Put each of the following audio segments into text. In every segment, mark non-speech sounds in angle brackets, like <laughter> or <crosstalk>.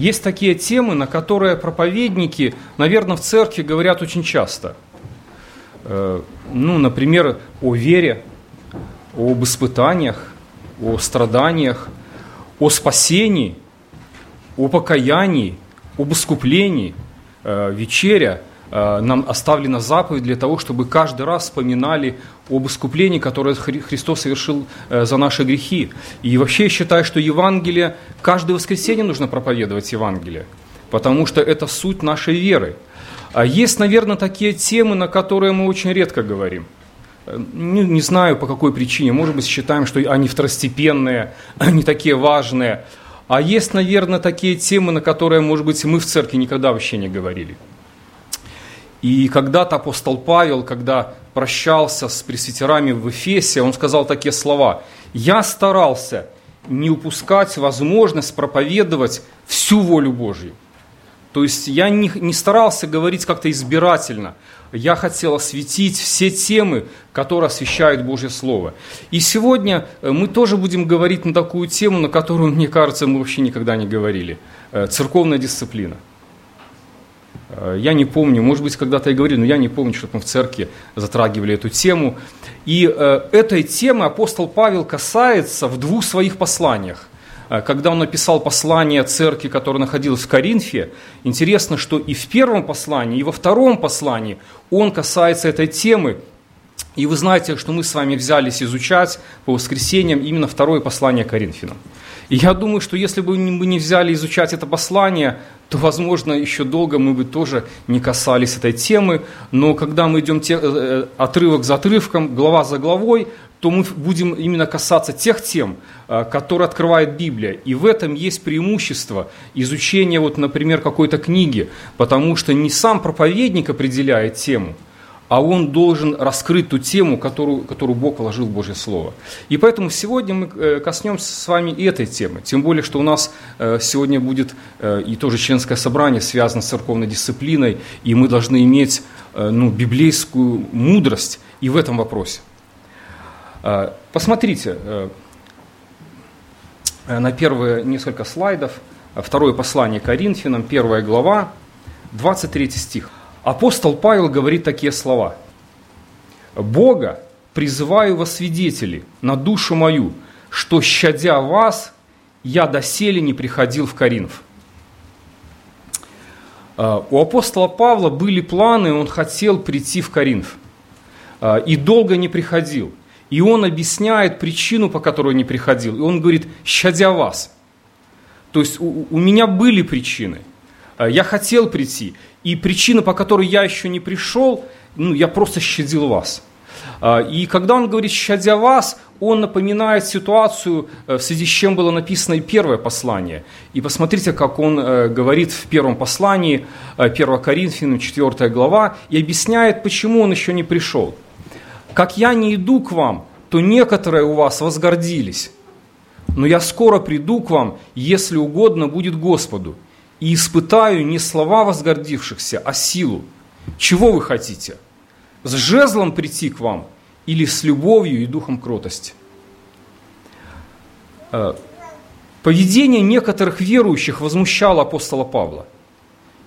Есть такие темы, на которые проповедники, наверное, в церкви говорят очень часто. Э, ну, например, о вере, об испытаниях, о страданиях, о спасении, о покаянии, об искуплении, э, вечеря – нам оставлена заповедь для того, чтобы каждый раз вспоминали об искуплении, которое Христос совершил э, за наши грехи. И вообще я считаю, что Евангелие, каждое воскресенье нужно проповедовать Евангелие, потому что это суть нашей веры. А есть, наверное, такие темы, на которые мы очень редко говорим. Э, не, не знаю по какой причине, может быть, считаем, что они второстепенные, <laughs> они такие важные. А есть, наверное, такие темы, на которые, может быть, мы в церкви никогда вообще не говорили. И когда-то апостол Павел, когда прощался с пресвитерами в Эфесе, он сказал такие слова. «Я старался не упускать возможность проповедовать всю волю Божью». То есть я не, не старался говорить как-то избирательно. Я хотел осветить все темы, которые освещают Божье Слово. И сегодня э, мы тоже будем говорить на такую тему, на которую, мне кажется, мы вообще никогда не говорили. Э, церковная дисциплина – я не помню, может быть, когда-то я говорил, но я не помню, что мы в церкви затрагивали эту тему. И э, этой темы апостол Павел касается в двух своих посланиях. Э, когда он написал послание церкви, которая находилась в Коринфе, интересно, что и в первом послании, и во втором послании он касается этой темы. И вы знаете, что мы с вами взялись изучать по воскресеньям именно второе послание Коринфянам. И я думаю, что если бы мы не взяли изучать это послание, то, возможно, еще долго мы бы тоже не касались этой темы. Но когда мы идем те, э, э, отрывок за отрывком, глава за главой, то мы будем именно касаться тех тем, э, которые открывает Библия. И в этом есть преимущество изучения, вот, например, какой-то книги, потому что не сам проповедник определяет тему – а он должен раскрыть ту тему, которую, которую Бог вложил в Божье Слово. И поэтому сегодня мы э, коснемся с вами этой темы. Тем более, что у нас э, сегодня будет э, и тоже членское собрание, связано с церковной дисциплиной, и мы должны иметь ну, библейскую мудрость и в этом вопросе. Посмотрите на первые несколько слайдов. Второе послание Коринфянам, первая глава, 23 стих. Апостол Павел говорит такие слова. «Бога призываю во свидетели на душу мою, что, щадя вас, я доселе не приходил в Коринф». А, у апостола Павла были планы, он хотел прийти в Коринф. А, и долго не приходил. И он объясняет причину, по которой не приходил. И он говорит, щадя вас. То есть у, у меня были причины. А, я хотел прийти. И причина, по которой я еще не пришел, ну, я просто щадил вас. А, и когда он говорит «щадя вас», он напоминает ситуацию, э, в связи с чем было написано и первое послание. И посмотрите, как он э, говорит в первом послании, 1 э, Коринфянам, 4 глава, и объясняет, почему он еще не пришел. «Как я не иду к вам, то некоторые у вас возгордились, но я скоро приду к вам, если угодно будет Господу, и испытаю не слова возгордившихся, а силу. Чего вы хотите? С жезлом прийти к вам или с любовью и духом кротости? Э, поведение некоторых верующих возмущало апостола Павла.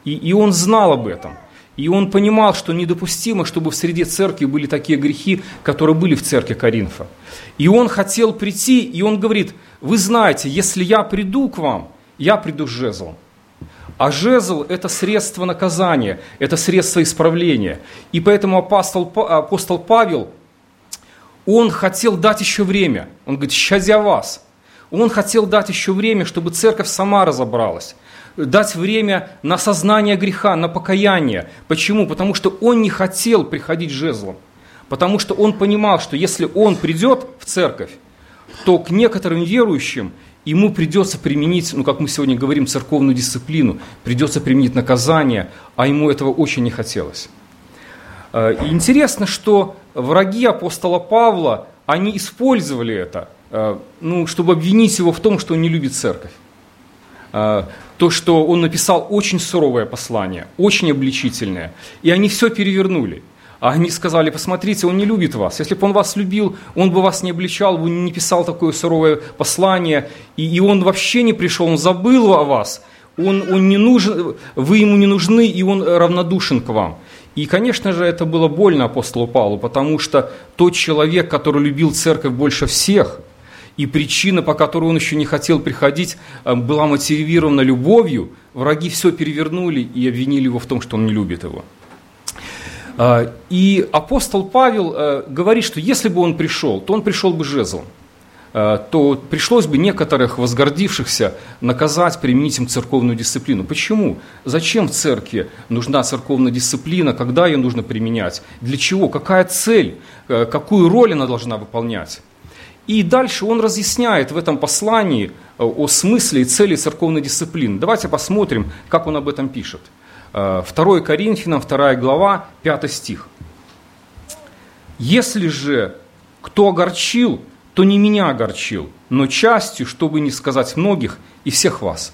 И, и он знал об этом. И он понимал, что недопустимо, чтобы в среде церкви были такие грехи, которые были в церкви Коринфа. И он хотел прийти, и он говорит, вы знаете, если я приду к вам, я приду с жезлом. А жезл – это средство наказания, это средство исправления. И поэтому апостол, апостол Павел, он хотел дать еще время. Он говорит, щадя вас. Он хотел дать еще время, чтобы церковь сама разобралась. Дать время на сознание греха, на покаяние. Почему? Потому что он не хотел приходить жезлом. Потому что он понимал, что если он придет в церковь, то к некоторым верующим ему придется применить, ну как мы сегодня говорим, церковную дисциплину, придется применить наказание, а ему этого очень не хотелось. Э, и интересно, что враги апостола Павла, они использовали это, э, ну, чтобы обвинить его в том, что он не любит церковь. Э, то, что он написал очень суровое послание, очень обличительное, и они все перевернули – а они сказали, посмотрите, он не любит вас. Если бы он вас любил, он бы вас не обличал, он не писал такое суровое послание, и, и он вообще не пришел, он забыл о вас. он, он не нужен, вы ему не нужны, и он равнодушен к вам. И, конечно же, это было больно апостолу Павлу, потому что тот человек, который любил церковь больше всех, и причина, по которой он еще не хотел приходить, э, была мотивирована любовью, враги все перевернули и обвинили его в том, что он не любит его. Э, и апостол Павел э, говорит, что если бы он пришел, то он пришел бы жезлом. Э, то пришлось бы некоторых возгордившихся наказать, применить им церковную дисциплину. Почему? Зачем в церкви нужна церковная дисциплина, когда ее нужно применять, для чего, какая цель, э, какую роль она должна выполнять. И дальше он разъясняет в этом послании о смысле и цели церковной дисциплины. Давайте посмотрим, как он об этом пишет. 2 Коринфянам, 2 глава, 5 стих. «Если же кто огорчил, то не меня огорчил, но частью, чтобы не сказать многих и всех вас.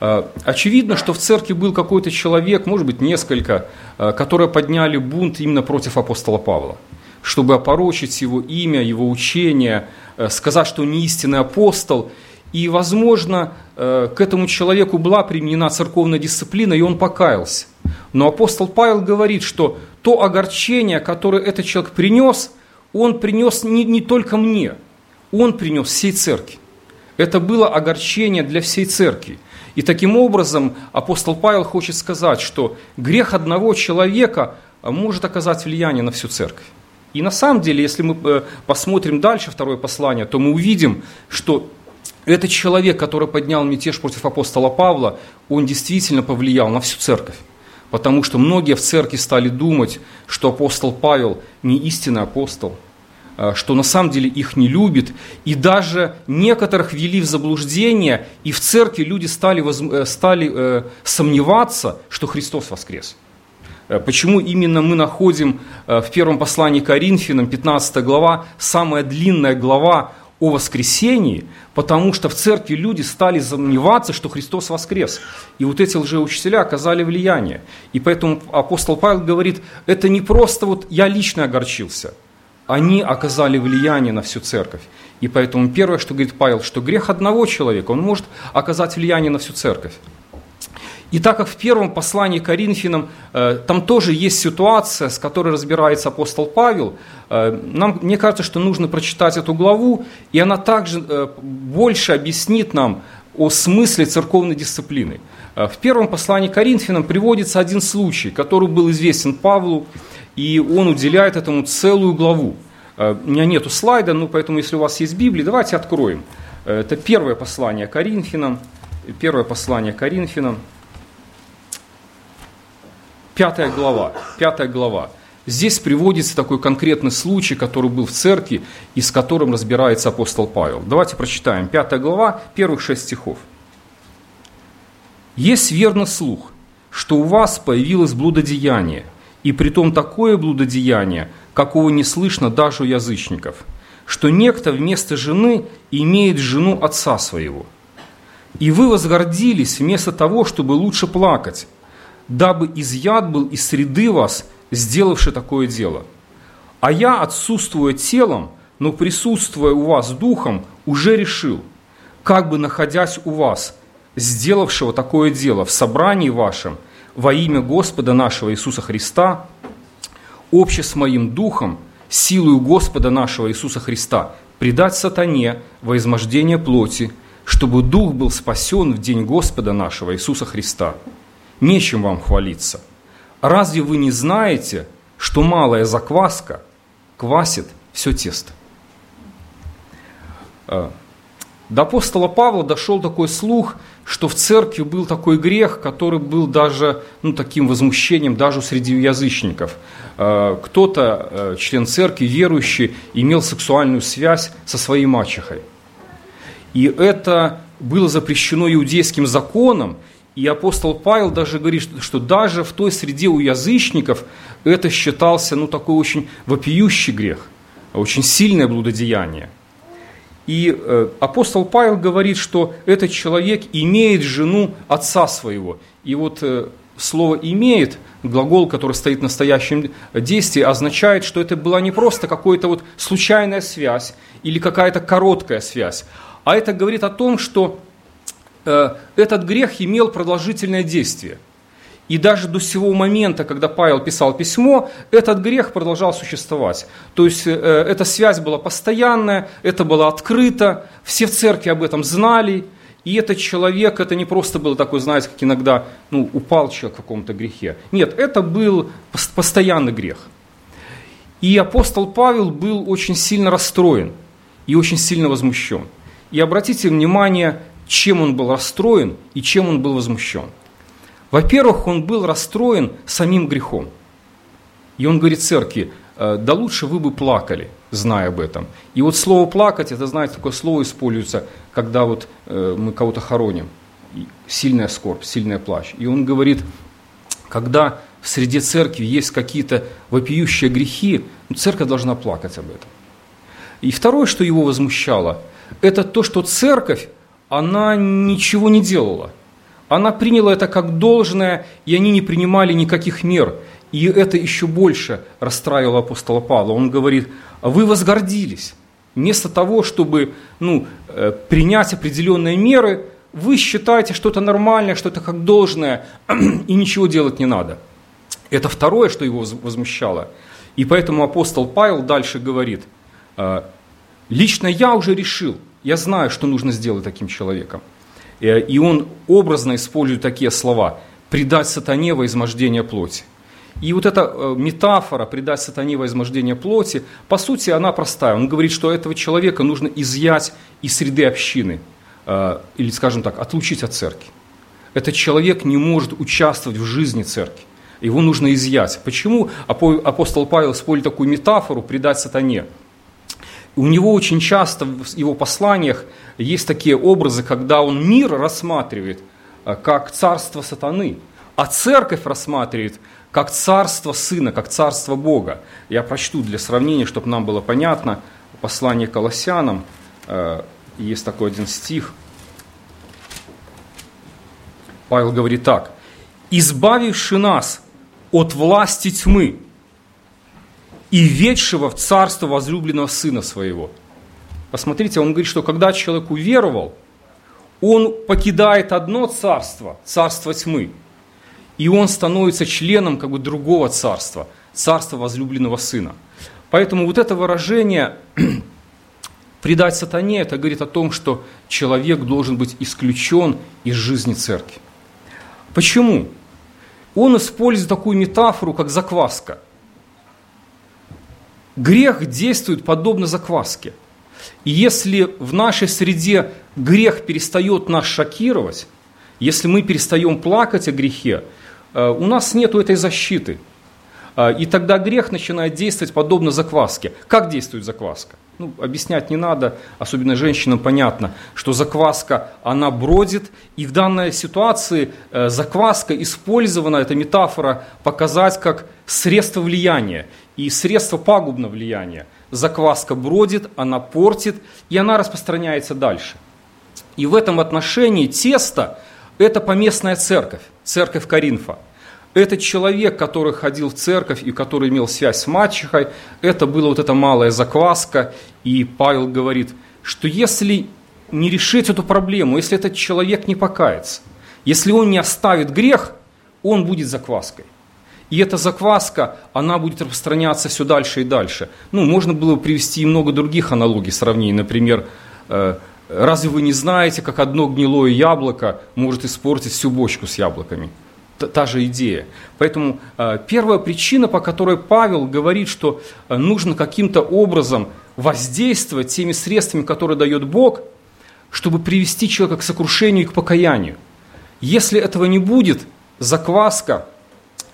Э, очевидно, что в церкви был какой-то человек, может быть несколько, э, которые подняли бунт именно против апостола Павла, чтобы опорочить его имя, его учение, э, сказать, что он не истинный апостол. И, возможно, к этому человеку была применена церковная дисциплина, и он покаялся. Но апостол Павел говорит, что то огорчение, которое этот человек принес – он принес не, не только мне, он принес всей церкви. Это было огорчение для всей церкви. И таким образом апостол Павел хочет сказать, что грех одного человека может оказать влияние на всю церковь. И на самом деле, если мы э, посмотрим дальше второе послание, то мы увидим, что этот человек, который поднял мятеж против апостола Павла, он действительно повлиял на всю церковь. Потому что многие в церкви стали думать, что апостол Павел не истинный апостол, а, что на самом деле их не любит, и даже некоторых ввели в заблуждение, и в церкви люди стали, э, стали э, сомневаться, что Христос воскрес. Э, почему именно мы находим в первом послании Коринфянам, 15 глава, самая длинная глава о воскресении, потому что в церкви люди стали сомневаться, что Христос воскрес. И вот эти лжеучителя оказали влияние. И поэтому апостол Павел говорит, это не просто вот я лично огорчился, они оказали влияние на всю церковь. И поэтому первое, что говорит Павел, что грех одного человека, он может оказать влияние на всю церковь. И так как в первом послании Коринфянам э, там тоже есть ситуация, с которой разбирается апостол Павел, э, нам, мне кажется, что нужно прочитать эту главу, и она также э, больше объяснит нам о смысле церковной дисциплины. В первом послании Коринфянам приводится один случай, который был известен Павлу, и он уделяет этому целую главу. У меня нету слайда, ну поэтому если у вас есть Библия, давайте откроем. Это первое послание Коринфянам, первое послание Коринфянам, Пятая глава, пятая глава. Здесь приводится такой конкретный случай, который был в церкви и с которым разбирается апостол Павел. Давайте прочитаем. Пятая глава, первых шесть стихов. «Есть верный слух, что у вас появилось блудодеяние, и притом такое блудодеяние, какого не слышно даже у язычников, что некто вместо жены имеет жену отца своего. И вы возгордились вместо того, чтобы лучше плакать, дабы изъят был из среды вас, сделавший такое дело. А я, отсутствуя телом, но присутствуя у вас духом, уже решил, как бы находясь у вас, сделавшего такое дело в собрании вашем, во имя Господа нашего Иисуса Христа, обще с моим духом, силою Господа нашего Иисуса Христа, предать сатане во измождение плоти, чтобы дух был спасен в день Господа нашего Иисуса Христа нечем вам хвалиться. Разве вы не знаете, что малая закваска квасит все тесто? А, до апостола Павла дошел такой слух, что в церкви был такой грех, который был даже ну, таким возмущением даже среди язычников. А, кто-то, э, член церкви, верующий, имел сексуальную связь со своей мачехой. И это было запрещено иудейским законом, и апостол Павел даже говорит, что даже в той среде у язычников это считался ну, такой очень вопиющий грех, очень сильное блудодеяние. И э, апостол Павел говорит, что этот человек имеет жену отца своего. И вот э, слово «имеет», глагол, который стоит в настоящем действии, означает, что это была не просто какая-то вот случайная связь или какая-то короткая связь, а это говорит о том, что этот грех имел продолжительное действие. И даже до сего момента, когда Павел писал письмо, этот грех продолжал существовать. То есть э, эта связь была постоянная, это было открыто, все в церкви об этом знали, и этот человек, это не просто был такой, знаете, как иногда ну, упал человек в каком-то грехе. Нет, это был постоянный грех. И апостол Павел был очень сильно расстроен и очень сильно возмущен. И обратите внимание, чем он был расстроен и чем он был возмущен. Во-первых, он был расстроен самим грехом. И он говорит церкви, «Э, да лучше вы бы плакали, зная об этом. И вот слово «плакать», это, знаете, такое слово используется, когда вот э, мы кого-то хороним. Сильная скорбь, сильный плач. И он говорит, когда в среде церкви есть какие-то вопиющие грехи, церковь должна плакать об этом. И второе, что его возмущало, это то, что церковь, она ничего не делала. Она приняла это как должное, и они не принимали никаких мер. И это еще больше расстраивало апостола Павла. Он говорит, вы возгордились. Вместо того, чтобы ну, э, принять определенные меры, вы считаете, что это нормальное, что это как должное, <clears throat> и ничего делать не надо. Это второе, что его возмущало. И поэтому апостол Павел дальше говорит, «Э, лично я уже решил, я знаю, что нужно сделать таким человеком. Э, и он образно использует такие слова «предать сатане во измождение плоти». И вот эта э, метафора «предать сатане во измождение плоти», по сути, она простая. Он говорит, что этого человека нужно изъять из среды общины, э, или, скажем так, отлучить от церкви. Этот человек не может участвовать в жизни церкви. Его нужно изъять. Почему апостол Павел использует такую метафору «предать сатане»? У него очень часто в его посланиях есть такие образы, когда он мир рассматривает э, как царство сатаны, а церковь рассматривает как царство Сына, как царство Бога. Я прочту для сравнения, чтобы нам было понятно. Послание Колоссянам, э, есть такой один стих. Павел говорит так. «Избавивши нас от власти тьмы и ведшего в царство возлюбленного Сына Своего». Посмотрите, он говорит, что когда человек уверовал, он покидает одно царство, царство тьмы – и он становится членом как бы другого царства, царства возлюбленного сына. Поэтому вот это выражение <clears throat> «предать сатане» это говорит о том, что человек должен быть исключен из жизни церкви. Почему? Он использует такую метафору, как закваска. Грех действует подобно закваске. И если в нашей среде грех перестает нас шокировать, если мы перестаем плакать о грехе, Э, у нас нет этой защиты. Э, и тогда грех начинает действовать подобно закваске. Как действует закваска? Ну, объяснять не надо, особенно женщинам понятно, что закваска, она бродит, и в данной ситуации э, закваска использована, эта метафора, показать как средство влияния и средство пагубного влияния. Закваска бродит, она портит, и она распространяется дальше. И в этом отношении тесто – это поместная церковь, церковь Коринфа. Этот человек, который ходил в церковь и который имел связь с мачехой, это была вот эта малая закваска. И Павел говорит, что если не решить эту проблему, если этот человек не покается, если он не оставит грех, он будет закваской. И эта закваска, она будет распространяться все дальше и дальше. Ну, можно было привести и много других аналогий, сравнений. Например, э, разве вы не знаете, как одно гнилое яблоко может испортить всю бочку с яблоками? та же идея. Поэтому э, первая причина, по которой Павел говорит, что э, нужно каким-то образом воздействовать теми средствами, которые дает Бог, чтобы привести человека к сокрушению и к покаянию. Если этого не будет, закваска,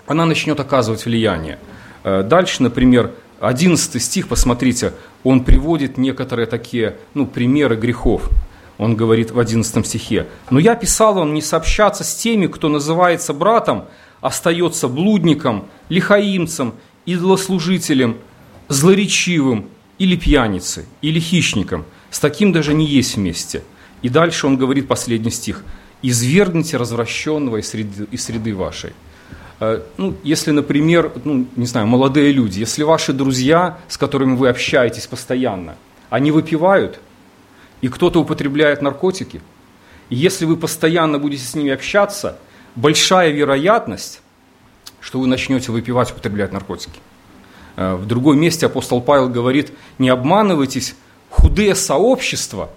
она начнет оказывать влияние. Э, дальше, например, 11 стих, посмотрите, он приводит некоторые такие ну, примеры грехов он говорит в 11 стихе. «Но я писал вам не сообщаться с теми, кто называется братом, остается блудником, лихаимцем, идолослужителем, злоречивым или пьяницей, или хищником. С таким даже не есть вместе». И дальше он говорит последний стих. «Извергните развращенного из среды, из среды вашей». Э, ну, если, например, ну, не знаю, молодые люди, если ваши друзья, с которыми вы общаетесь постоянно, они выпивают – и кто-то употребляет наркотики, И если вы постоянно будете с ними общаться, большая вероятность, что вы начнете выпивать, употреблять наркотики. Э, в другом месте апостол Павел говорит, не обманывайтесь, худые сообщества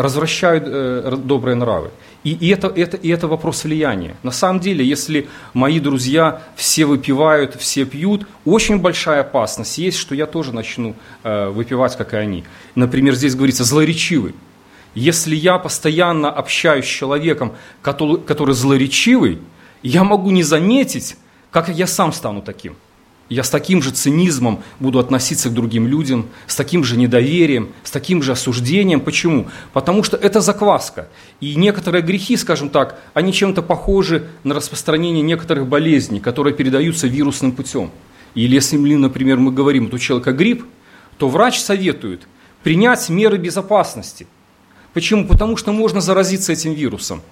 развращают э, добрые нравы. И, и, это, это, и это вопрос влияния. На самом деле, если мои друзья все выпивают, все пьют, очень большая опасность есть, что я тоже начну э, выпивать, как и они. Например, здесь говорится «злоречивый». Если я постоянно общаюсь с человеком, который, который злоречивый, я могу не заметить, как я сам стану таким – я с таким же цинизмом буду относиться к другим людям, с таким же недоверием, с таким же осуждением. Почему? Потому что это закваска. И некоторые грехи, скажем так, они чем-то похожи на распространение некоторых болезней, которые передаются вирусным путем. Или если, например, мы говорим, что у человека грипп, то врач советует принять меры безопасности. Почему? Потому что можно заразиться этим вирусом.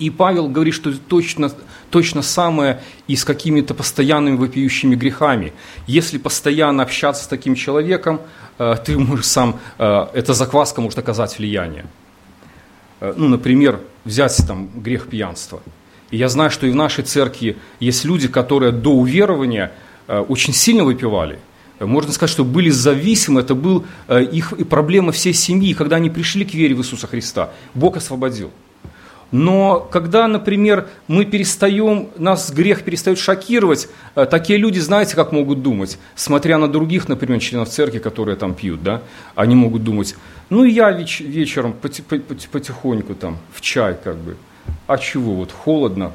И Павел говорит, что точно, точно самое и с какими-то постоянными вопиющими грехами. Если постоянно общаться с таким человеком, э, ты можешь сам, э, эта закваска может оказать влияние. Э, ну, например, взять там грех пьянства. И я знаю, что и в нашей церкви есть люди, которые до уверования очень сильно выпивали. Можно сказать, что были зависимы, это был их проблема всей семьи. Когда они пришли к вере в Иисуса Христа, Бог освободил. Но когда, например, мы перестаем, нас грех перестает шокировать, э, такие люди, знаете, как могут думать, смотря на других, например, членов церкви, которые там пьют, да, они могут думать, ну я веч- вечером потихоньку там в чай как бы, а чего, вот холодно,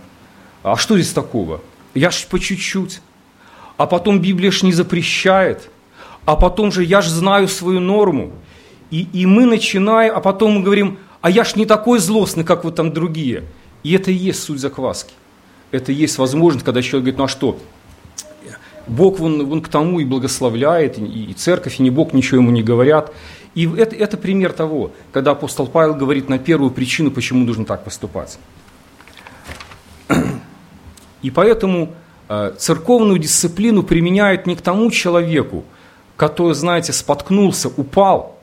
а что здесь такого? Я ж по чуть-чуть, а потом Библия ж не запрещает, а потом же я ж знаю свою норму, и, и мы начинаем, а потом мы говорим, а я ж не такой злостный, как вот там другие. И это и есть суть закваски. Это и есть возможность, когда человек говорит, ну а что, Бог вон, вон к тому и благословляет, и, и церковь, и не Бог ничего ему не говорят. И это, это пример того, когда апостол Павел говорит на первую причину, почему нужно так поступать. И поэтому э, церковную дисциплину применяют не к тому человеку, который, знаете, споткнулся, упал –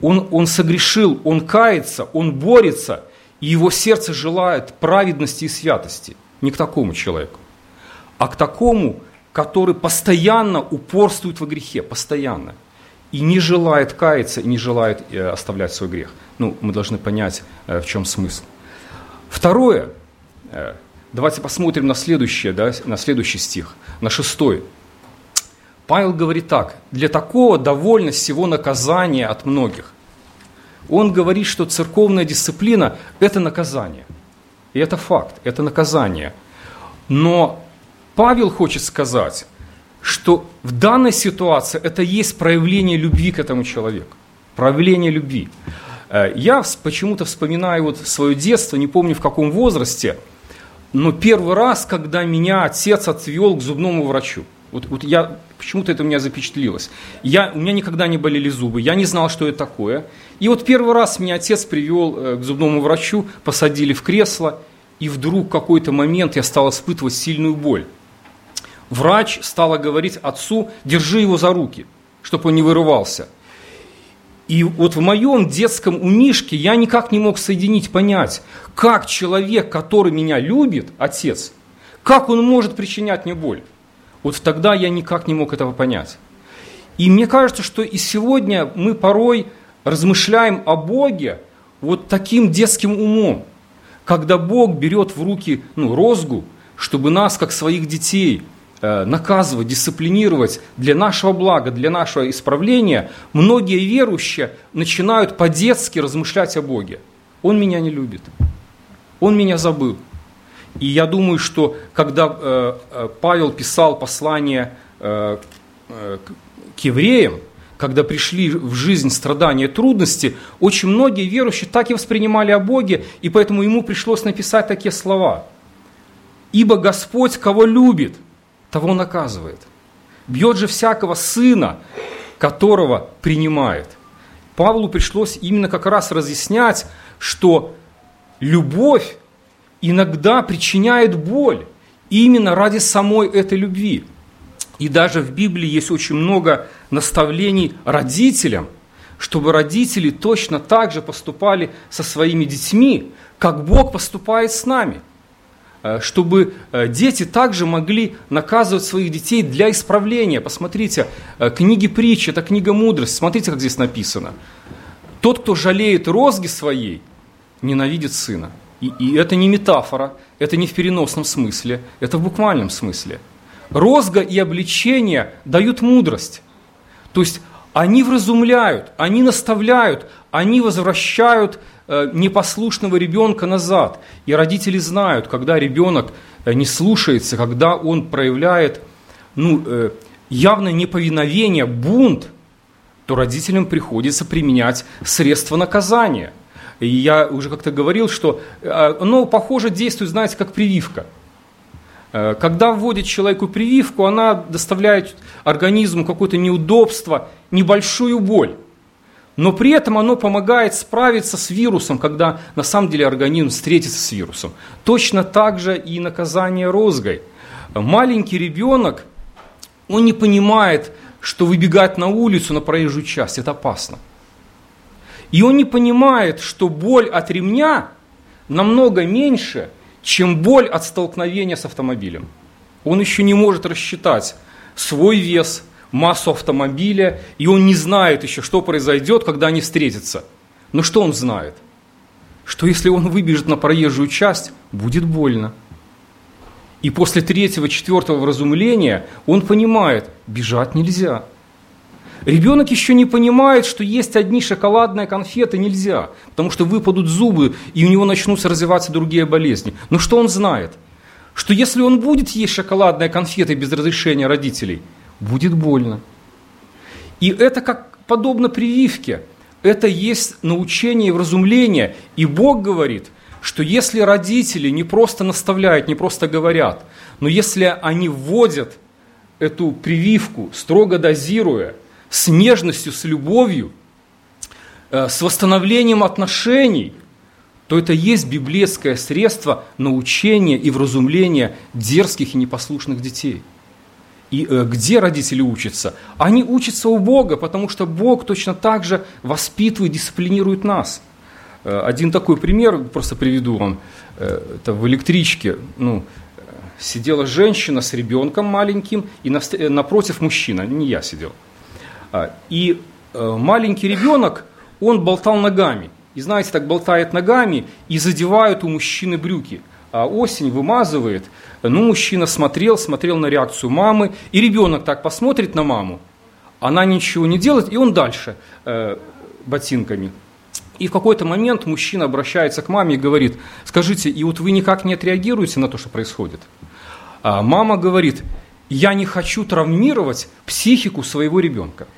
он, он согрешил, он кается, он борется, и его сердце желает праведности и святости. Не к такому человеку, а к такому, который постоянно упорствует во грехе, постоянно. И не желает каяться, и не желает э, оставлять свой грех. Ну, мы должны понять, э, в чем смысл. Второе, э, давайте посмотрим на следующее, да, на следующий стих, на шестой. Павел говорит так, для такого довольно всего наказания от многих. Он говорит, что церковная дисциплина – это наказание. И это факт, это наказание. Но Павел хочет сказать, что в данной ситуации это есть проявление любви к этому человеку. Проявление любви. Э, я почему-то вспоминаю вот свое детство, не помню в каком возрасте, но первый раз, когда меня отец отвел к зубному врачу – вот, вот я, почему-то это у меня запечатлилось. Я, у меня никогда не болели зубы, я не знал, что это такое. И вот первый раз меня отец привел э, к зубному врачу, посадили в кресло, и вдруг в какой-то момент я стал испытывать сильную боль. Врач стала говорить отцу, держи его за руки, чтобы он не вырывался. И вот в моем детском умишке я никак не мог соединить, понять, как человек, который меня любит, отец, как он может причинять мне боль. Вот тогда я никак не мог этого понять. И мне кажется, что и сегодня мы порой размышляем о Боге вот таким детским умом, когда Бог берет в руки ну, розгу, чтобы нас, как своих детей, э, наказывать, дисциплинировать для нашего блага, для нашего исправления, многие верующие начинают по-детски размышлять о Боге. Он меня не любит, он меня забыл, и я думаю, что когда э, э, Павел писал послание э, к евреям, когда пришли в жизнь страдания, трудности, очень многие верующие так и воспринимали о Боге, и поэтому ему пришлось написать такие слова. «Ибо Господь, кого любит, того наказывает. Бьет же всякого сына, которого принимает». Павлу пришлось именно как раз разъяснять, что любовь иногда причиняет боль именно ради самой этой любви. И даже в Библии есть очень много наставлений родителям, чтобы родители точно так же поступали со своими детьми, как Бог поступает с нами. Э, чтобы э, дети также могли наказывать своих детей для исправления. Посмотрите, э, книги притчи, это книга мудрости. Смотрите, как здесь написано. Тот, кто жалеет розги своей, ненавидит сына. И, и это не метафора, это не в переносном смысле, это в буквальном смысле. Розга и обличение дают мудрость. То есть они вразумляют, они наставляют, они возвращают э, непослушного ребенка назад. И родители знают, когда ребенок э, не слушается, когда он проявляет ну, э, явное неповиновение, бунт, то родителям приходится применять средства наказания. И я уже как-то говорил, что оно похоже действует, знаете, как прививка – Э, когда вводит человеку прививку, она доставляет организму какое-то неудобство, небольшую боль. Но при этом оно помогает справиться с вирусом, когда на самом деле организм встретится с вирусом. Точно так же и наказание розгой. Маленький ребенок, он не понимает, что выбегать на улицу, на проезжую часть, это опасно. И он не понимает, что боль от ремня намного меньше – чем боль от столкновения с автомобилем. Он еще не может рассчитать свой вес, массу автомобиля, и он не знает еще, что произойдет, когда они встретятся. Но что он знает? Что если он выбежит на проезжую часть, будет больно. И после третьего, четвертого вразумления он понимает, бежать нельзя – Ребенок еще не понимает, что есть одни шоколадные конфеты нельзя, потому что выпадут зубы, и у него начнутся развиваться другие болезни. Но что он знает? Что если он будет есть шоколадные конфеты без разрешения родителей, будет больно. И это как подобно прививке. Это есть научение и вразумление. И Бог говорит, что если родители не просто наставляют, не просто говорят, но если они вводят эту прививку, строго дозируя – с нежностью, с любовью, э, с восстановлением отношений, то это есть библейское средство научения и вразумления дерзких и непослушных детей. И э, где родители учатся? Они учатся у Бога, потому что Бог точно так же воспитывает, дисциплинирует нас. Э, один такой пример, просто приведу вам. Это в электричке, ну, сидела женщина с ребенком маленьким, и напротив мужчина, не я сидел – и э, маленький ребенок, он болтал ногами. И знаете, так болтает ногами и задевают у мужчины брюки. А осень вымазывает. Ну, мужчина смотрел, смотрел на реакцию мамы, и ребенок так посмотрит на маму, она ничего не делает, и он дальше э, ботинками. И в какой-то момент мужчина обращается к маме и говорит, скажите, и вот вы никак не отреагируете на то, что происходит? А мама говорит, я не хочу травмировать психику своего ребенка.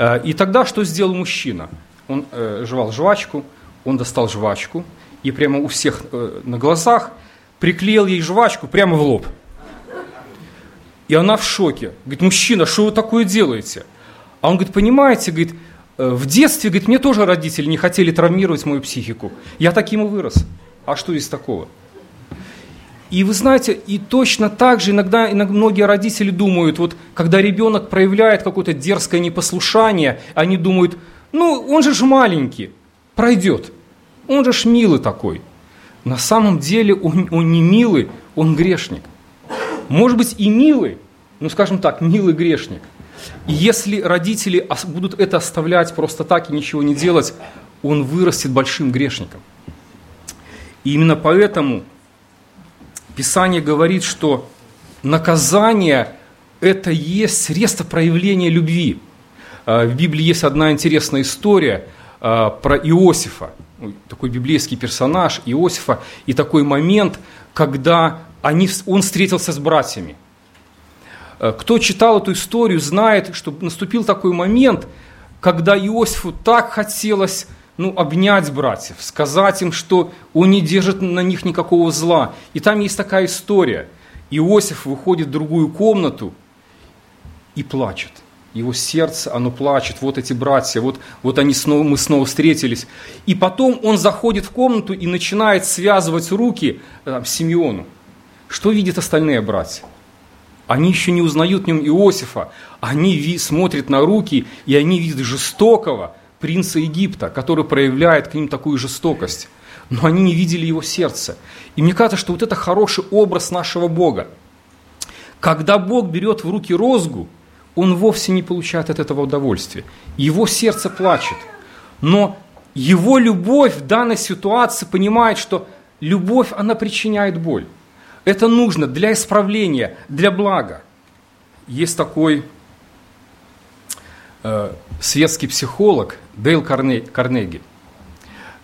Э, и тогда что сделал мужчина? Он э, жевал жвачку, он достал жвачку и прямо у всех э, на глазах приклеил ей жвачку прямо в лоб. И она в шоке. Говорит, мужчина, что вы такое делаете? А он говорит, понимаете, говорит, в детстве, говорит, мне тоже родители не хотели травмировать мою психику. Я таким и вырос. А что здесь такого? И вы знаете, и точно так же иногда, иногда многие родители думают, вот когда ребенок проявляет какое-то дерзкое непослушание, они думают, ну он же ж маленький, пройдет, он же ж милый такой. На самом деле он, он не милый, он грешник. Может быть и милый, ну скажем так, милый грешник. И если родители будут это оставлять просто так и ничего не делать, он вырастет большим грешником. И именно поэтому Писание говорит, что наказание – это есть средство проявления любви. А, в Библии есть одна интересная история а, про Иосифа, такой библейский персонаж Иосифа, и такой момент, когда они, он встретился с братьями. А, кто читал эту историю, знает, что наступил такой момент, когда Иосифу так хотелось ну, обнять братьев, сказать им, что он не держит на них никакого зла. И там есть такая история. Иосиф выходит в другую комнату и плачет. Его сердце, оно плачет. Вот эти братья, вот, вот они снова, мы снова встретились. И потом он заходит в комнату и начинает связывать руки там, Симеону. Что видят остальные братья? Они еще не узнают в нем Иосифа. Они смотрят на руки, и они видят жестокого принца Египта, который проявляет к ним такую жестокость. Но они не видели его сердца. И мне кажется, что вот это хороший образ нашего Бога. Когда Бог берет в руки розгу, он вовсе не получает от этого удовольствия. Его сердце плачет. Но его любовь в данной ситуации понимает, что любовь, она причиняет боль. Это нужно для исправления, для блага. Есть такой светский психолог Дейл Карнеги.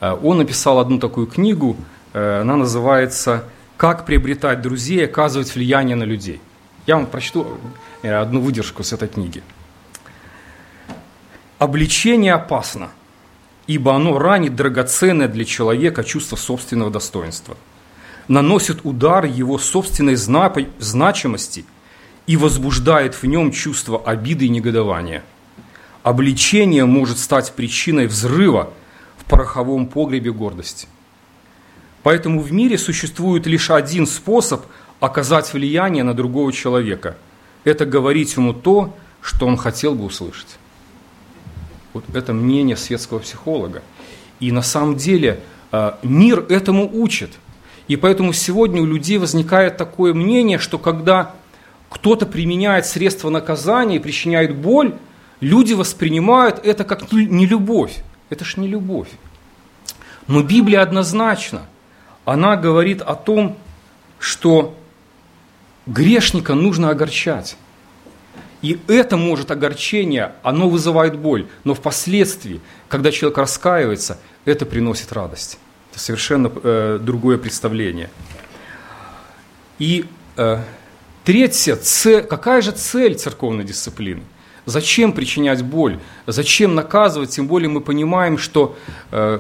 Э, он написал одну такую книгу, э, она называется «Как приобретать друзей и оказывать влияние на людей». Я вам прочту э, одну выдержку с этой книги. Обличение опасно, ибо оно ранит драгоценное для человека чувство собственного достоинства, наносит удар его собственной значимости и возбуждает в нем чувство обиды и негодования. Обличение может стать причиной взрыва в пороховом погребе гордости. Поэтому в мире существует лишь один способ оказать влияние на другого человека. Это говорить ему то, что он хотел бы услышать. Вот это мнение светского психолога. И на самом деле э, мир этому учит. И поэтому сегодня у людей возникает такое мнение, что когда кто-то применяет средства наказания и причиняет боль, люди воспринимают это как не любовь. Это ж не любовь. Но Библия однозначно, она говорит о том, что Грешника нужно огорчать. И это может огорчение, оно вызывает боль, но впоследствии, когда человек раскаивается, это приносит радость. Это совершенно э, другое представление. И э, третье, цель, какая же цель церковной дисциплины? Зачем причинять боль? Зачем наказывать? Тем более мы понимаем, что э,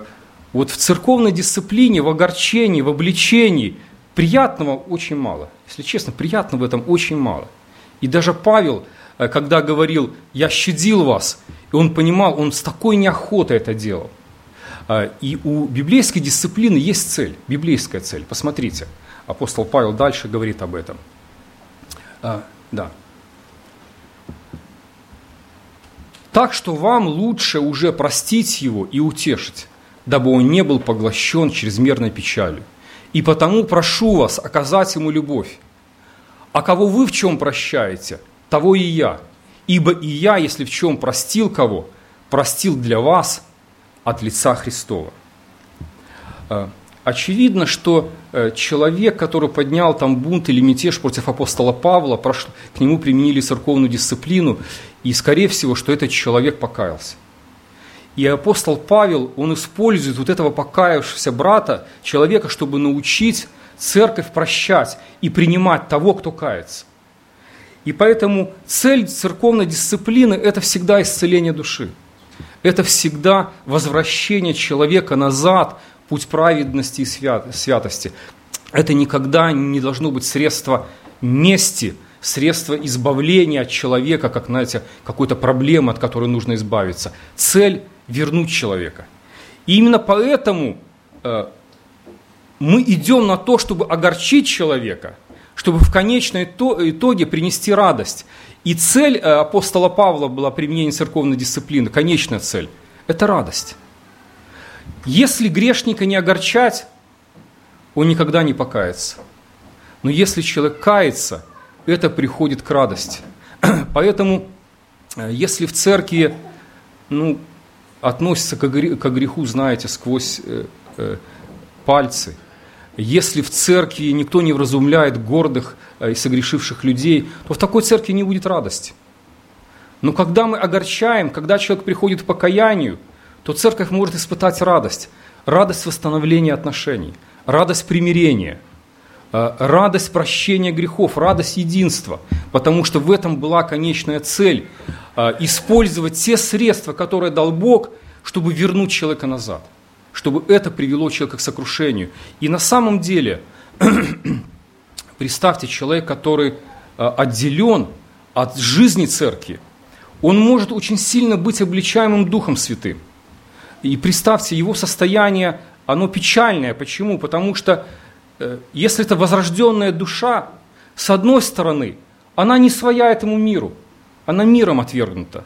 вот в церковной дисциплине, в огорчении, в обличении приятного очень мало. Если честно, приятного в этом очень мало. И даже Павел, э, когда говорил, я щадил вас, и он понимал, он с такой неохотой это делал. Э, и у библейской дисциплины есть цель, библейская цель. Посмотрите, апостол Павел дальше говорит об этом. Э, да. Так что вам лучше уже простить его и утешить, дабы он не был поглощен чрезмерной печалью. И потому прошу вас оказать ему любовь. А кого вы в чем прощаете, того и я. Ибо и я, если в чем простил кого, простил для вас от лица Христова. Э, очевидно, что э, человек, который поднял там бунт или мятеж против апостола Павла, к нему применили церковную дисциплину, и, скорее всего, что этот человек покаялся. И апостол Павел, он использует вот этого покаявшегося брата, человека, чтобы научить церковь прощать и принимать того, кто кается. И поэтому цель церковной дисциплины – это всегда исцеление души. Это всегда возвращение человека назад, путь праведности и святости. Это никогда не должно быть средство мести, средство избавления от человека, как, знаете, какой-то проблемы, от которой нужно избавиться. Цель вернуть человека. И именно поэтому э, мы идем на то, чтобы огорчить человека, чтобы в конечном итоге принести радость. И цель э, апостола Павла была применение церковной дисциплины, конечная цель – это радость. Если грешника не огорчать, он никогда не покается. Но если человек кается, это приходит к радости. <clears throat> Поэтому, э, если в церкви ну, относится к греху, знаете, сквозь э, э, пальцы. Если в церкви никто не вразумляет гордых и согрешивших людей, то в такой церкви не будет радости. Но когда мы огорчаем, когда человек приходит к покаянию, то церковь может испытать радость. Радость восстановления отношений, радость примирения, радость прощения грехов, радость единства. Потому что в этом была конечная цель а, использовать те средства, которые дал Бог, чтобы вернуть человека назад, чтобы это привело человека к сокрушению. И на самом деле, <clears throat> представьте, человек, который а, отделен от жизни церкви, он может очень сильно быть обличаемым Духом Святым. И представьте, его состояние, оно печальное. Почему? Потому что э, если это возрожденная душа, с одной стороны, она не своя этому миру, она миром отвергнута.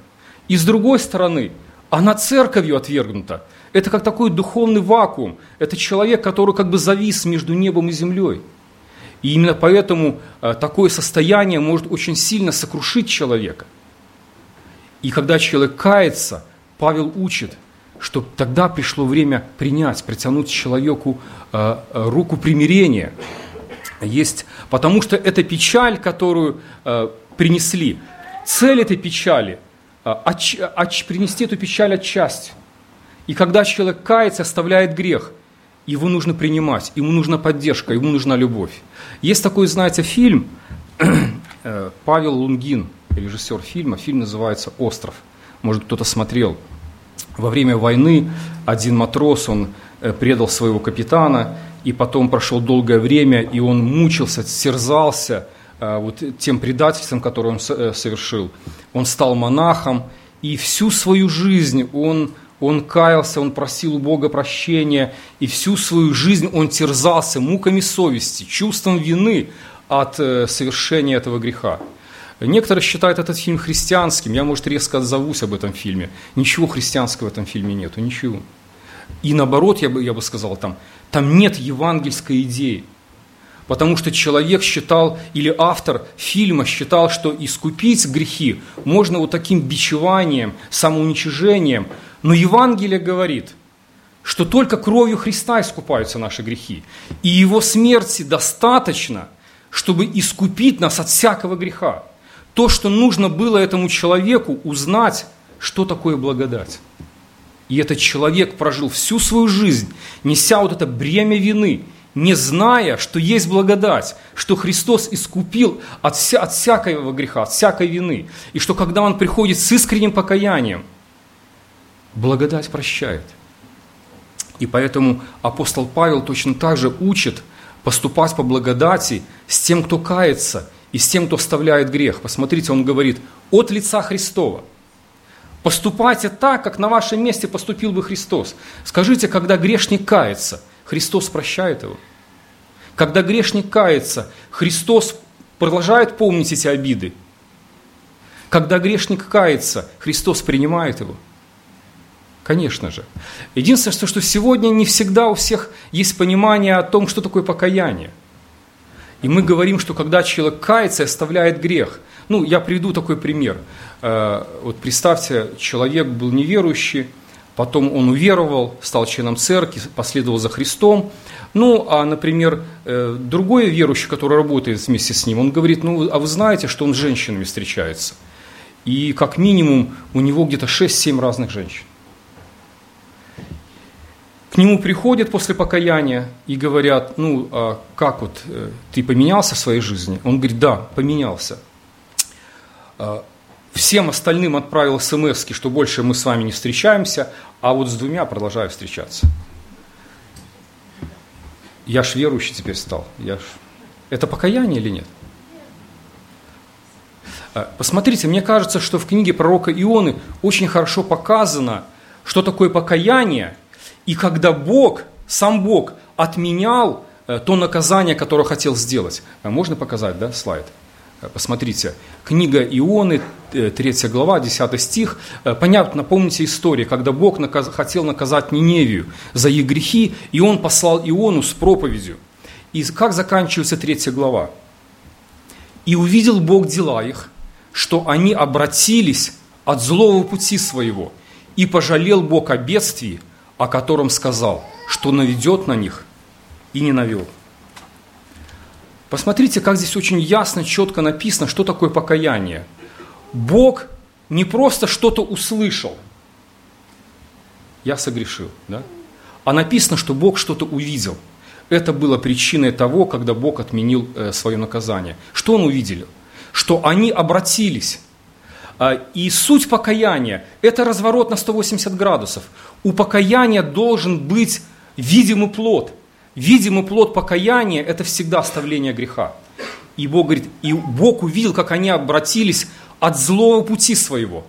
И с другой стороны, она церковью отвергнута. Это как такой духовный вакуум. Это человек, который как бы завис между небом и землей. И именно поэтому э, такое состояние может очень сильно сокрушить человека. И когда человек кается, Павел учит, что тогда пришло время принять, протянуть человеку э, э, руку примирения. Есть, потому что эта печаль, которую принесли, цель этой печали отч, отч, принести эту печаль отчасти. И когда человек кается, оставляет грех, его нужно принимать, ему нужна поддержка, ему нужна любовь. Есть такой, знаете, фильм <clears throat> э, Павел Лунгин, режиссер фильма, фильм называется «Остров». Может, кто-то смотрел. Во время войны один матрос, он э, предал своего капитана, и потом прошло долгое время, и он мучился, терзался э, вот тем предательством, которое он совершил. Он стал монахом, и всю свою жизнь он он каялся, он просил у Бога прощения, и всю свою жизнь он терзался муками совести, чувством вины от э, совершения этого греха. Некоторые считают этот фильм христианским, я, может, резко отзовусь об этом фильме. Ничего христианского в этом фильме нету, ничего. И наоборот, я бы, я бы сказал, там, там нет евангельской идеи. Потому что человек считал, или автор фильма считал, что искупить грехи можно вот таким бичеванием, самоуничижением, но Евангелие говорит, что только кровью Христа искупаются наши грехи. И Его смерти достаточно, чтобы искупить нас от всякого греха. То, что нужно было этому человеку узнать, что такое благодать. И этот человек прожил всю свою жизнь, неся вот это бремя вины, не зная, что есть благодать, что Христос искупил от, вся, от всякого греха, от всякой вины. И что когда он приходит с искренним покаянием – Благодать прощает. И поэтому апостол Павел точно так же учит поступать по благодати с тем, кто кается, и с тем, кто вставляет грех. Посмотрите, он говорит, от лица Христова. Поступайте так, как на вашем месте поступил бы Христос. Скажите, когда грешник кается, Христос прощает его. Когда грешник кается, Христос продолжает помнить эти обиды. Когда грешник кается, Христос принимает его – Конечно же. Единственное, что сегодня не всегда у всех есть понимание о том, что такое покаяние. И мы говорим, что когда человек кается и оставляет грех, ну, я приведу такой пример. Э, вот представьте, человек был неверующий, потом он уверовал, стал членом церкви, последовал за Христом. Ну, а, например, э, другой верующий, который работает вместе с ним, он говорит, ну, а вы знаете, что он с женщинами встречается? И как минимум у него где-то 6-7 разных женщин к нему приходят после покаяния и говорят, ну, а как вот э, ты поменялся в своей жизни? Он говорит, да, поменялся. А, всем остальным отправил смс что больше мы с вами не встречаемся, а вот с двумя продолжаю встречаться. Я ж верующий теперь стал. Я ж... Это покаяние или нет? А, посмотрите, мне кажется, что в книге пророка Ионы очень хорошо показано, что такое покаяние – и когда Бог, сам Бог отменял э, то наказание, которое хотел сделать. Э, можно показать, да, слайд? Э, посмотрите, книга Ионы, 3 глава, 10 стих. Понятно, помните историю, когда Бог наказ, хотел наказать Ниневию за их грехи, и Он послал Иону с проповедью. И как заканчивается 3 глава? «И увидел Бог дела их, что они обратились от злого пути своего, и пожалел Бог о бедствии, о котором сказал, что наведет на них и не навел. Посмотрите, как здесь очень ясно, четко написано, что такое покаяние. Бог не просто что-то услышал, я согрешил, да? а написано, что Бог что-то увидел. Это было причиной того, когда Бог отменил э, свое наказание. Что он увидел? Что они обратились а, и суть покаяния – это разворот на 180 градусов. У покаяния должен быть видимый плод. Видимый плод покаяния – это всегда оставление греха. И Бог говорит, и Бог увидел, как они обратились от злого пути своего.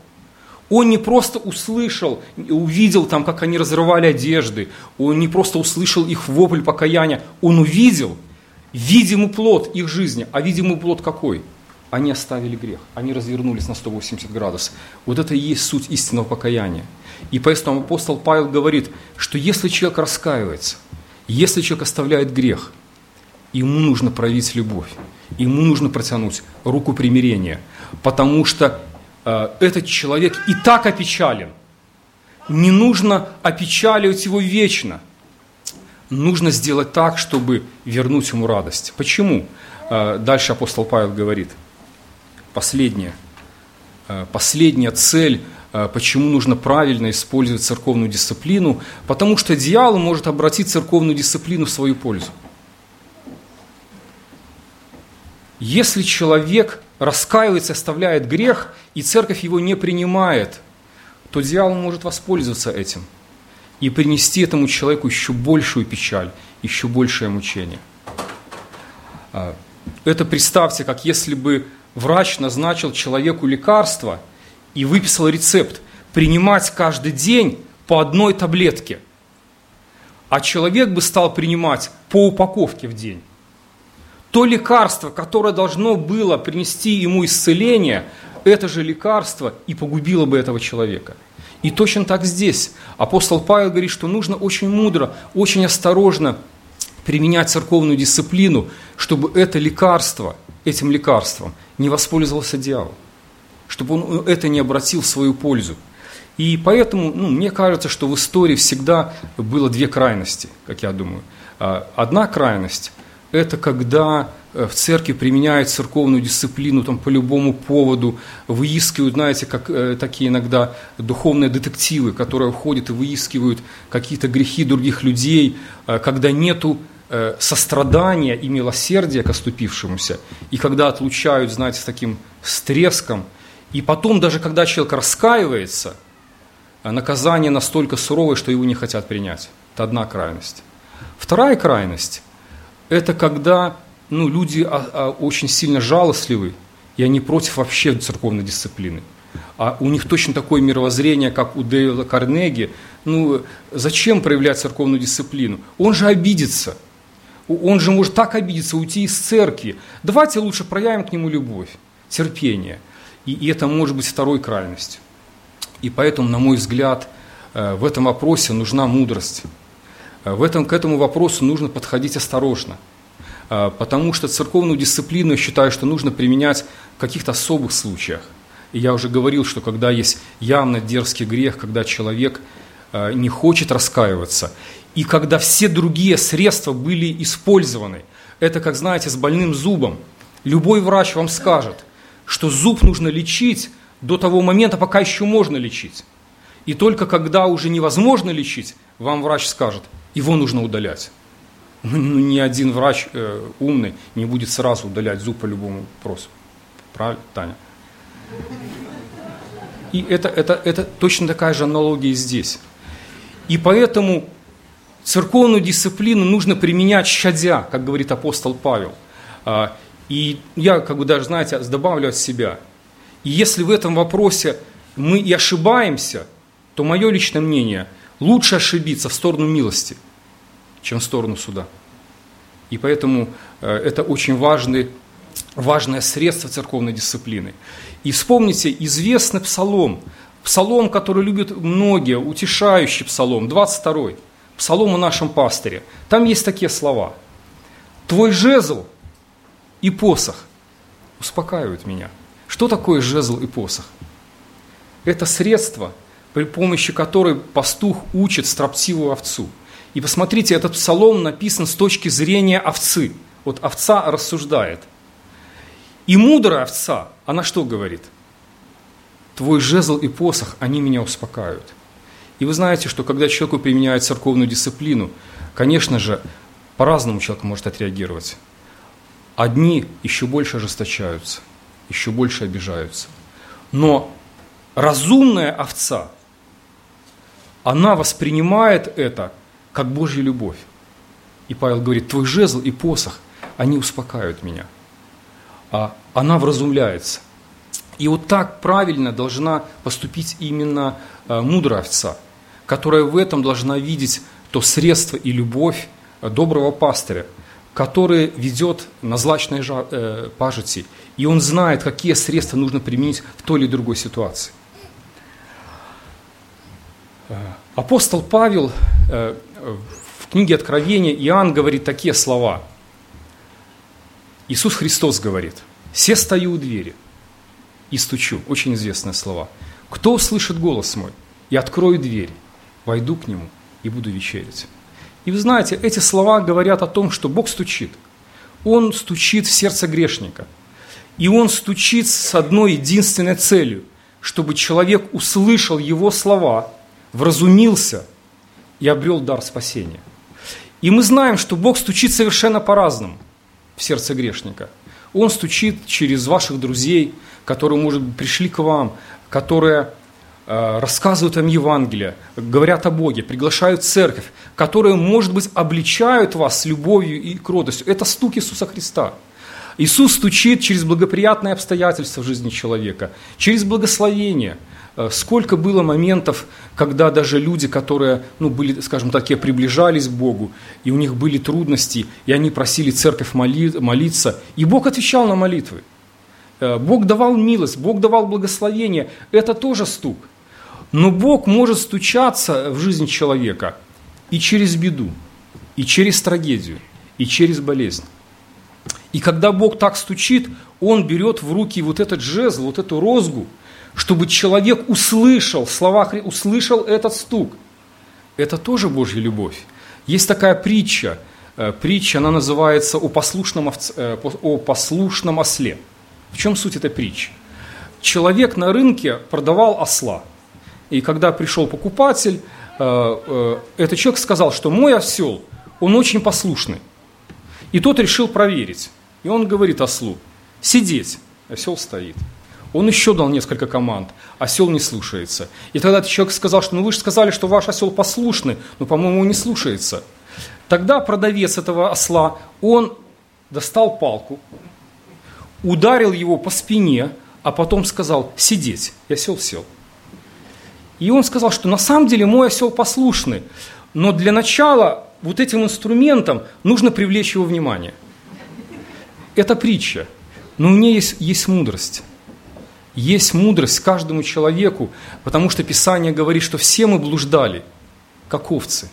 Он не просто услышал, увидел там, как они разрывали одежды, он не просто услышал их вопль покаяния, он увидел видимый плод их жизни. А видимый плод какой? Они оставили грех, они развернулись на 180 градусов. Вот это и есть суть истинного покаяния. И поэтому апостол Павел говорит, что если человек раскаивается, если человек оставляет грех, ему нужно проявить любовь, ему нужно протянуть руку примирения, потому что э, этот человек и так опечален. Не нужно опечаливать его вечно. Нужно сделать так, чтобы вернуть ему радость. Почему? Э, дальше апостол Павел говорит – последняя, э, последняя цель, э, почему нужно правильно использовать церковную дисциплину, потому что дьявол может обратить церковную дисциплину в свою пользу. Если человек раскаивается, оставляет грех, и церковь его не принимает, то дьявол может воспользоваться этим и принести этому человеку еще большую печаль, еще большее мучение. А, это представьте, как если бы врач назначил человеку лекарство и выписал рецепт принимать каждый день по одной таблетке, а человек бы стал принимать по упаковке в день. То лекарство, которое должно было принести ему исцеление, это же лекарство и погубило бы этого человека. И точно так здесь. Апостол Павел говорит, что нужно очень мудро, очень осторожно применять церковную дисциплину, чтобы это лекарство, этим лекарством не воспользовался дьявол, чтобы он это не обратил в свою пользу. И поэтому ну, мне кажется, что в истории всегда было две крайности, как я думаю. А, одна крайность – это когда э, в церкви применяют церковную дисциплину там, по любому поводу, выискивают, знаете, как э, такие иногда духовные детективы, которые уходят и выискивают какие-то грехи других людей, э, когда нету сострадания и милосердия к оступившемуся, и когда отлучают, знаете, с таким стреском, и потом даже когда человек раскаивается, э, наказание настолько суровое, что его не хотят принять. Это одна крайность. Вторая крайность – это когда ну, люди а, а, очень сильно жалостливы, и они против вообще церковной дисциплины. А у них точно такое мировоззрение, как у Дэвида Карнеги. Ну, зачем проявлять церковную дисциплину? Он же обидится – он же может так обидеться, уйти из церкви. Давайте лучше проявим к нему любовь, терпение. И, и это может быть второй крайностью. И поэтому, на мой взгляд, э, в этом вопросе нужна мудрость. Э, в этом, к этому вопросу нужно подходить осторожно. Э, потому что церковную дисциплину, я считаю, что нужно применять в каких-то особых случаях. И я уже говорил, что когда есть явно дерзкий грех, когда человек не хочет раскаиваться, и когда все другие средства были использованы. Это, как знаете, с больным зубом. Любой врач вам скажет, что зуб нужно лечить до того момента, пока еще можно лечить. И только когда уже невозможно лечить, вам врач скажет, его нужно удалять. Ну, ну ни один врач э, умный не будет сразу удалять зуб по любому вопросу. Правильно, Таня? И это, это, это точно такая же аналогия здесь. И поэтому Церковную дисциплину нужно применять щадя, как говорит апостол Павел. А, и я, как бы даже, знаете, добавлю от себя. И если в этом вопросе мы и ошибаемся, то мое личное мнение, лучше ошибиться в сторону милости, чем в сторону суда. И поэтому э, это очень важный, важное средство церковной дисциплины. И вспомните известный псалом, псалом, который любят многие, утешающий псалом, 22 Псалом о нашем пастыре. Там есть такие слова. Твой жезл и посох успокаивают меня. Что такое жезл и посох? Это средство, при помощи которой пастух учит строптивую овцу. И посмотрите, этот псалом написан с точки зрения овцы. Вот овца рассуждает. И мудрая овца, она что говорит? Твой жезл и посох, они меня успокаивают. И вы знаете, что когда человеку применяют церковную дисциплину, конечно же, по-разному человек может отреагировать. Одни еще больше ожесточаются, еще больше обижаются. Но разумная овца, она воспринимает это как Божью любовь. И Павел говорит, твой жезл и посох, они успокаивают меня. А она вразумляется. И вот так правильно должна поступить именно э, мудрая овца – которая в этом должна видеть то средство и любовь доброго пастыря, который ведет на злачной э, пажити, и он знает, какие средства нужно применить в той или другой ситуации. Э, апостол Павел э, в книге Откровения Иоанн говорит такие слова. Иисус Христос говорит, «Все стою у двери и стучу». Очень известные слова. «Кто услышит голос мой? Я открою дверь, войду к нему и буду вечерить». И вы знаете, эти слова говорят о том, что Бог стучит. Он стучит в сердце грешника. И он стучит с одной единственной целью, чтобы человек услышал его слова, вразумился и обрел дар спасения. И мы знаем, что Бог стучит совершенно по-разному в сердце грешника. Он стучит через ваших друзей, которые, может быть, пришли к вам, которые рассказывают вам Евангелие, говорят о Боге, приглашают церковь, которые, может быть, обличают вас с любовью и кротостью. Это стук Иисуса Христа. Иисус стучит через благоприятные обстоятельства в жизни человека, через благословение. Э, сколько было моментов, когда даже люди, которые, ну, были, скажем так, приближались к Богу, и у них были трудности, и они просили церковь моли, молиться, и Бог отвечал на молитвы. Э, Бог давал милость, Бог давал благословение. Это тоже стук. Но Бог может стучаться в жизнь человека и через беду, и через трагедию, и через болезнь. И когда Бог так стучит, Он берет в руки вот этот жезл, вот эту розгу, чтобы человек услышал слова, услышал этот стук. Это тоже Божья любовь. Есть такая притча, э, притча, она называется «О послушном, овце, э, о послушном осле». В чем суть этой притчи? Человек на рынке продавал осла – и когда пришел покупатель, э, э, этот человек сказал, что мой осел, он очень послушный. И тот решил проверить. И он говорит ослу, сидеть. Осел стоит. Он еще дал несколько команд, осел не слушается. И тогда этот человек сказал, что ну вы же сказали, что ваш осел послушный, но, по-моему, он не слушается. Тогда продавец этого осла, он достал палку, ударил его по спине, а потом сказал сидеть. И осел сел. И он сказал, что на самом деле мой осел послушный, но для начала вот этим инструментом нужно привлечь его внимание. Это притча, но у нее есть, есть мудрость. Есть мудрость каждому человеку, потому что Писание говорит, что все мы блуждали, как овцы.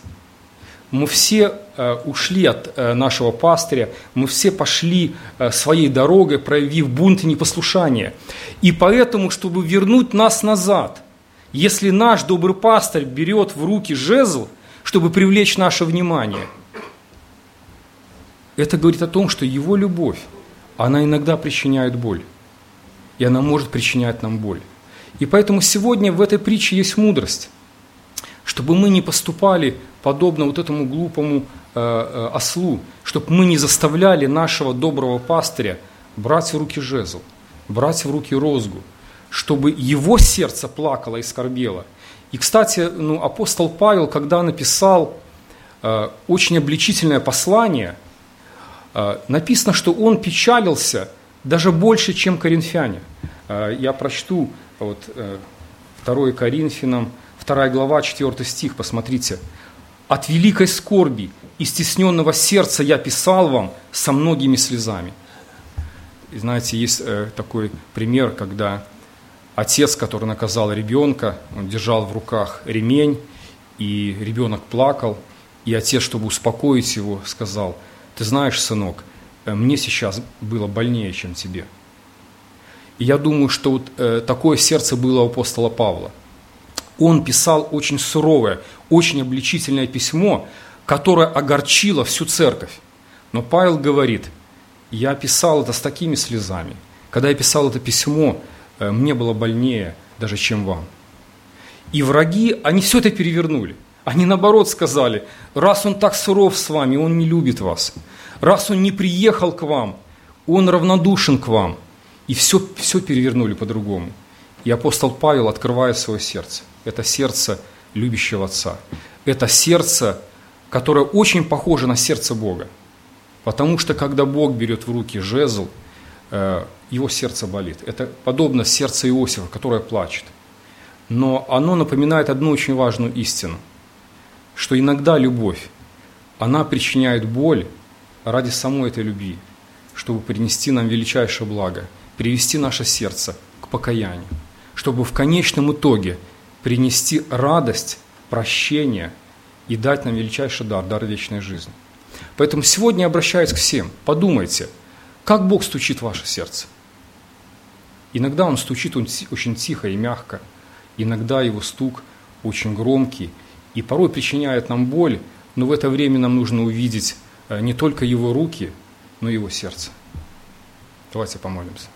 Мы все э, ушли от э, нашего пастыря, мы все пошли э, своей дорогой, проявив бунт и непослушание. И поэтому, чтобы вернуть нас назад – если наш добрый пастырь берет в руки жезл, чтобы привлечь наше внимание, это говорит о том, что его любовь, она иногда причиняет боль. И она может причинять нам боль. И поэтому сегодня в этой притче есть мудрость, чтобы мы не поступали подобно вот этому глупому э, э, ослу, чтобы мы не заставляли нашего доброго пастыря брать в руки жезл, брать в руки розгу, чтобы его сердце плакало и скорбело. И, кстати, ну, апостол Павел, когда написал э, очень обличительное послание, э, написано, что он печалился даже больше, чем коринфяне. Э, я прочту вот, э, 2 Коринфянам, 2 глава, 4 стих, посмотрите. «От великой скорби и стесненного сердца я писал вам со многими слезами». И знаете, есть э, такой пример, когда отец, который наказал ребенка, он держал в руках ремень, и ребенок плакал, и отец, чтобы успокоить его, сказал, ты знаешь, сынок, э, мне сейчас было больнее, чем тебе. И я думаю, что вот э, такое сердце было у апостола Павла. Он писал очень суровое, очень обличительное письмо, которое огорчило всю церковь. Но Павел говорит, я писал это с такими слезами. Когда я писал это письмо, Э, мне было больнее даже, чем вам. И враги, они все это перевернули. Они наоборот сказали, раз он так суров с вами, он не любит вас. Раз он не приехал к вам, он равнодушен к вам. И все, все перевернули по-другому. И апостол Павел открывает свое сердце. Это сердце любящего Отца. Это сердце, которое очень похоже на сердце Бога. Потому что когда Бог берет в руки жезл – Э, его сердце болит. Это подобно сердцу Иосифа, которое плачет. Но оно напоминает одну очень важную истину, что иногда любовь, она причиняет боль, ради самой этой любви, чтобы принести нам величайшее благо, привести наше сердце к покаянию, чтобы в конечном итоге принести радость, прощение и дать нам величайший дар, дар вечной жизни. Поэтому сегодня обращаюсь к всем. Подумайте, как Бог стучит в ваше сердце. Иногда Он стучит очень тихо и мягко, иногда Его стук очень громкий и порой причиняет нам боль, но в это время нам нужно увидеть э, не только Его руки, но и Его сердце. Давайте помолимся.